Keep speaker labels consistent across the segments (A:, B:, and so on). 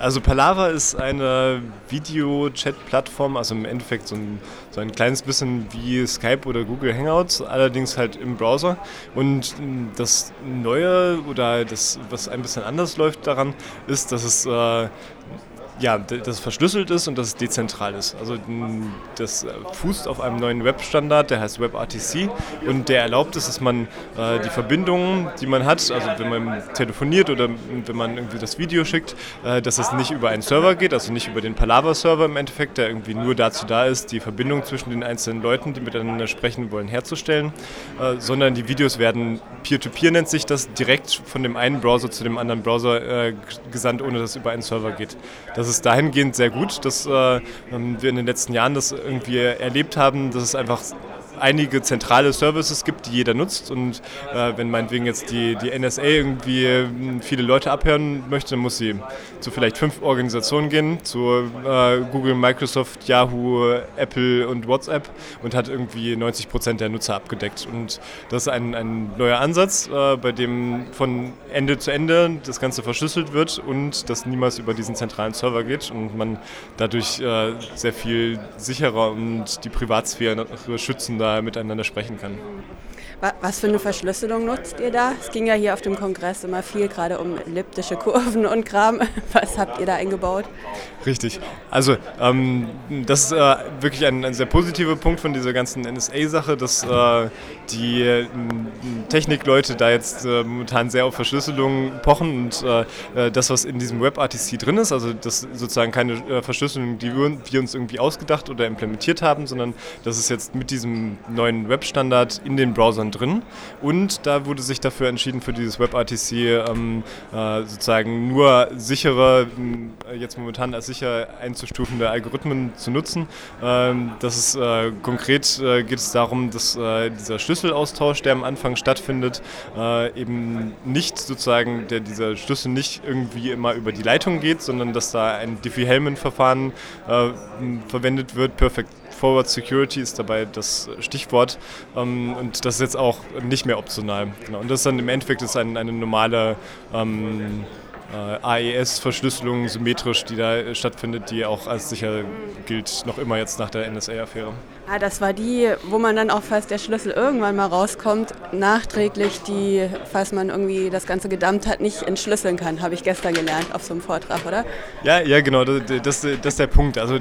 A: Also Palava ist eine Video-Chat-Plattform, also im Endeffekt so ein, so ein kleines bisschen wie Skype oder Google Hangouts, allerdings halt im Browser. Und das Neue oder das, was ein bisschen anders läuft daran, ist, dass es äh, ja, dass es verschlüsselt ist und dass es dezentral ist. Also das äh, fußt auf einem neuen Webstandard, der heißt WebRTC und der erlaubt es, dass man äh, die Verbindungen, die man hat, also wenn man telefoniert oder wenn man irgendwie das Video schickt, äh, dass es nicht über einen Server geht, also nicht über den Palaver-Server im Endeffekt, der irgendwie nur dazu da ist, die Verbindung zwischen den einzelnen Leuten, die miteinander sprechen wollen, herzustellen, äh, sondern die Videos werden Peer-to-Peer -Peer nennt sich das, direkt von dem einen Browser zu dem anderen Browser äh, gesandt, ohne dass es über einen Server geht. Das ist dahingehend sehr gut, dass äh, wir in den letzten Jahren das irgendwie erlebt haben, dass es einfach einige zentrale Services gibt, die jeder nutzt. Und äh, wenn meinetwegen jetzt die, die NSA irgendwie äh, viele Leute abhören möchte, dann muss sie zu vielleicht fünf Organisationen gehen, zu äh, Google, Microsoft, Yahoo, Apple und WhatsApp und hat irgendwie 90 Prozent der Nutzer abgedeckt. Und das ist ein, ein neuer Ansatz, äh, bei dem von Ende zu Ende das Ganze verschlüsselt wird und das niemals über diesen zentralen Server geht und man dadurch äh, sehr viel sicherer und die Privatsphäre schützender miteinander sprechen kann.
B: Was für eine Verschlüsselung nutzt ihr da? Es ging ja hier auf dem Kongress immer viel gerade um elliptische Kurven und Kram. Was habt ihr da eingebaut?
A: Richtig. Also ähm, das ist äh, wirklich ein, ein, sehr positiver Punkt von dieser ganzen NSA-Sache, dass äh, die äh, Technikleute da jetzt äh, momentan sehr auf Verschlüsselung pochen und äh, äh, das, was in diesem WebRTC drin ist, also das ist sozusagen keine Verschlüsselung, die wir, uns irgendwie ausgedacht oder implementiert haben, sondern das ist jetzt mit diesem neuen Webstandard in den Browsern Browsern drin. Und da wurde sich dafür entschieden, für dieses WebRTC ähm, äh, sozusagen nur sichere, äh, jetzt momentan als sicher einzustufende Algorithmen zu nutzen. Ähm, das ist äh, konkret äh, geht es darum, dass äh, dieser Schlüsselaustausch, der am Anfang stattfindet, eben nicht sozusagen, der dieser Schlüssel nicht irgendwie immer über die Leitung geht, sondern dass da ein Diffie-Hellman-Verfahren verwendet wird, Perfect Forward Security ist dabei das Stichwort. Ähm, und das ist jetzt auch nicht mehr optional. Genau. Und das ist dann im Endeffekt ist ein, eine normale ähm, äh, AES-Verschlüsselung symmetrisch, die da stattfindet, die auch als sicher gilt, noch immer jetzt nach der NSA-Affäre.
B: Ah, das war die, wo man dann auch, falls der Schlüssel irgendwann mal rauskommt, nachträglich die, falls man irgendwie das Ganze gedammt hat, nicht entschlüsseln kann, habe ich gestern gelernt auf so einem Vortrag, oder?
A: Ja, ja, genau, das, das, das ist der Punkt. Also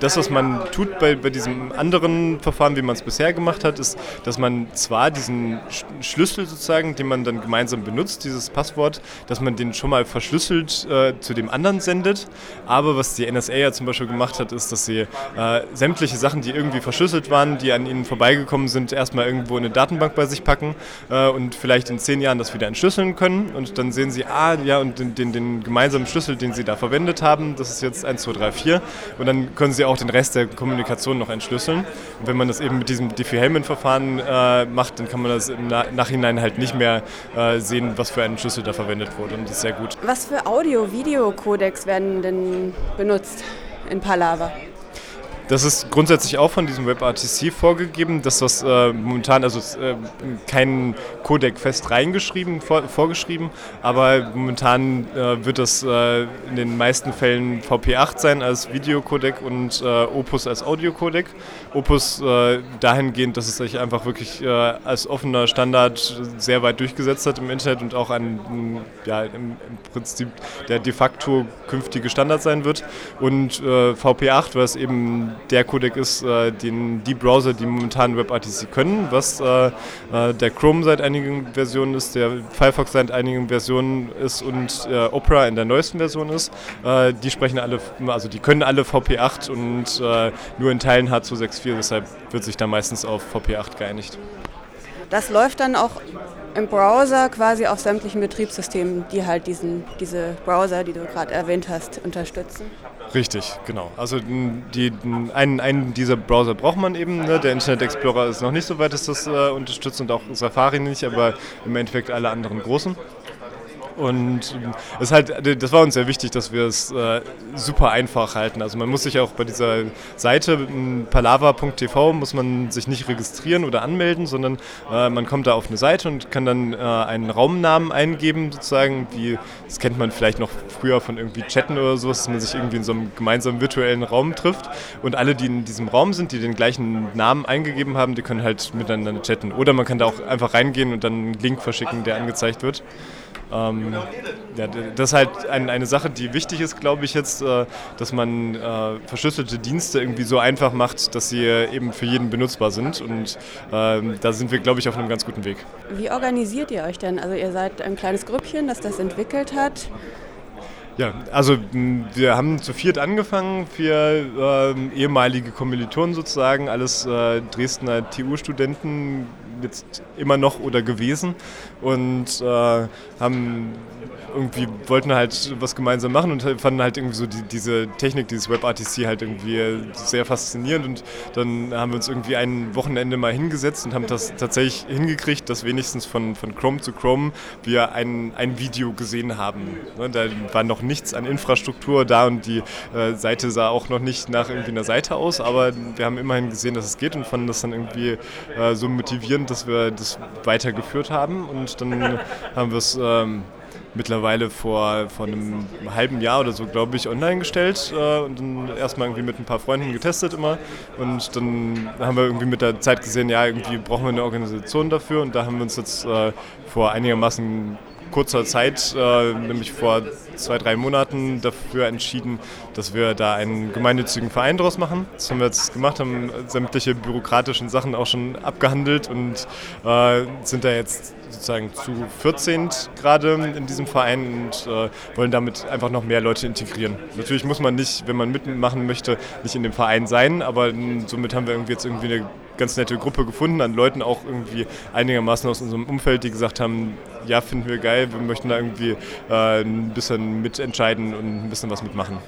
A: das, was man tut bei, bei diesem anderen Verfahren, wie man es bisher gemacht hat, ist, dass man zwar diesen Schlüssel sozusagen, den man dann gemeinsam benutzt, dieses Passwort, dass man den schon mal verschlüsselt äh, zu dem anderen sendet, aber was die NSA ja zum Beispiel gemacht hat, ist, dass sie äh, sämtliche Sachen, die irgendwie irgendwie verschlüsselt waren, die an ihnen vorbeigekommen sind, erstmal irgendwo in eine Datenbank bei sich packen äh, und vielleicht in zehn Jahren das wieder entschlüsseln können. Und dann sehen sie, ah, ja, und den, den, den gemeinsamen Schlüssel, den sie da verwendet haben, das ist jetzt 1, 2, 3, 4. Und dann können sie auch den Rest der Kommunikation noch entschlüsseln. Und wenn man das eben mit diesem Diffie-Hellman-Verfahren äh, macht, dann kann man das im Nachhinein halt nicht mehr äh, sehen, was für ein Schlüssel da verwendet wurde. Und das ist sehr gut.
B: Was für Audio-Video-Codecs werden denn benutzt in Palava?
A: Das ist grundsätzlich auch von diesem WebRTC vorgegeben, dass das äh, momentan, also äh, kein Codec fest reingeschrieben, vor, vorgeschrieben, aber momentan äh, wird das äh, in den meisten Fällen VP8 sein als Videocodec und äh, Opus als Audiocodec. Opus äh, dahingehend, dass es sich einfach wirklich als offener Standard sehr weit durchgesetzt hat im Internet und auch ein, ja, im, Prinzip der de facto künftige Standard sein wird. Und VP8, was eben der Codec ist, äh, den die Browser, die momentan WebRTC können, was äh, äh, der Chrome seit einigen Versionen ist, der Firefox seit einigen Versionen ist und äh, Opera in der neuesten Version ist. Äh, die sprechen alle, also die können alle VP8 und nur in Teilen H264, deshalb wird sich da meistens auf VP8 geeinigt.
B: Das läuft dann auch im Browser quasi auf sämtlichen Betriebssystemen, die halt diesen, diese Browser, die du gerade erwähnt hast, unterstützen.
A: Richtig, genau. Also die, einen, einen dieser Browser braucht man eben. Ne? Der Internet Explorer ist noch nicht so weit, dass das äh, unterstützt und auch Safari nicht, aber im Endeffekt alle anderen großen. Und es halt, das war uns sehr wichtig, dass wir es äh, super einfach halten. Also man muss sich auch bei dieser Seite palava.tv muss man sich nicht registrieren oder anmelden, sondern äh, man kommt da auf eine Seite und kann dann äh, einen Raumnamen eingeben, sozusagen, wie das kennt man vielleicht noch früher von irgendwie Chatten oder so, dass man sich irgendwie in so einem gemeinsamen virtuellen Raum trifft und alle, die in diesem Raum sind, die den gleichen Namen eingegeben haben, die können halt miteinander chatten. Oder man kann da auch einfach reingehen und dann einen Link verschicken, der angezeigt wird. Ähm, ja, das ist halt ein, eine Sache, die wichtig ist, glaube ich jetzt, äh, dass man äh, verschlüsselte Dienste irgendwie so einfach macht, dass sie eben für jeden benutzbar sind. Und äh, da sind wir, glaube ich, auf einem ganz guten Weg.
B: Wie organisiert ihr euch denn? Also ihr seid ein kleines Grüppchen, das das entwickelt hat.
A: Ja, also wir haben zu viert angefangen, vier äh, ehemalige Kommilitonen sozusagen, alles äh, Dresdner TU-Studenten, jetzt immer noch oder gewesen. Und äh, haben irgendwie wollten halt was gemeinsam machen und fanden halt irgendwie so die, diese Technik, dieses WebRTC halt irgendwie sehr faszinierend. Und dann haben wir uns irgendwie ein Wochenende mal hingesetzt und haben das tatsächlich hingekriegt, dass wenigstens von, von Chrome zu Chrome wir ein, ein Video gesehen haben. Ne, da war noch nichts an Infrastruktur da und die äh, Seite sah auch noch nicht nach irgendwie einer Seite aus, aber wir haben immerhin gesehen, dass es geht und fanden das dann irgendwie äh, so motivierend, dass wir das weitergeführt haben und dann haben wir es ähm, mittlerweile vor, vor einem halben Jahr oder so, glaube ich, online gestellt äh, und dann erstmal irgendwie mit ein paar Freunden getestet immer. Und dann haben wir irgendwie mit der Zeit gesehen, ja, irgendwie brauchen wir eine Organisation dafür und da haben wir uns jetzt äh, vor einigermaßen kurzer Zeit, äh, nämlich vor zwei, drei Monaten, dafür entschieden, dass wir da einen gemeinnützigen Verein draus machen. Das haben wir jetzt gemacht, haben sämtliche bürokratischen Sachen auch schon abgehandelt und äh, sind da jetzt sozusagen zu 14 gerade in diesem Verein und äh, wollen damit einfach noch mehr Leute integrieren. Natürlich muss man nicht, wenn man mitmachen möchte, nicht in dem Verein sein, aber somit haben wir irgendwie jetzt irgendwie eine ganz nette Gruppe gefunden an Leuten, auch irgendwie einigermaßen aus unserem Umfeld, die gesagt haben, ja, finden wir geil, wir möchten da irgendwie äh, ein bisschen mitentscheiden und ein bisschen was mitmachen.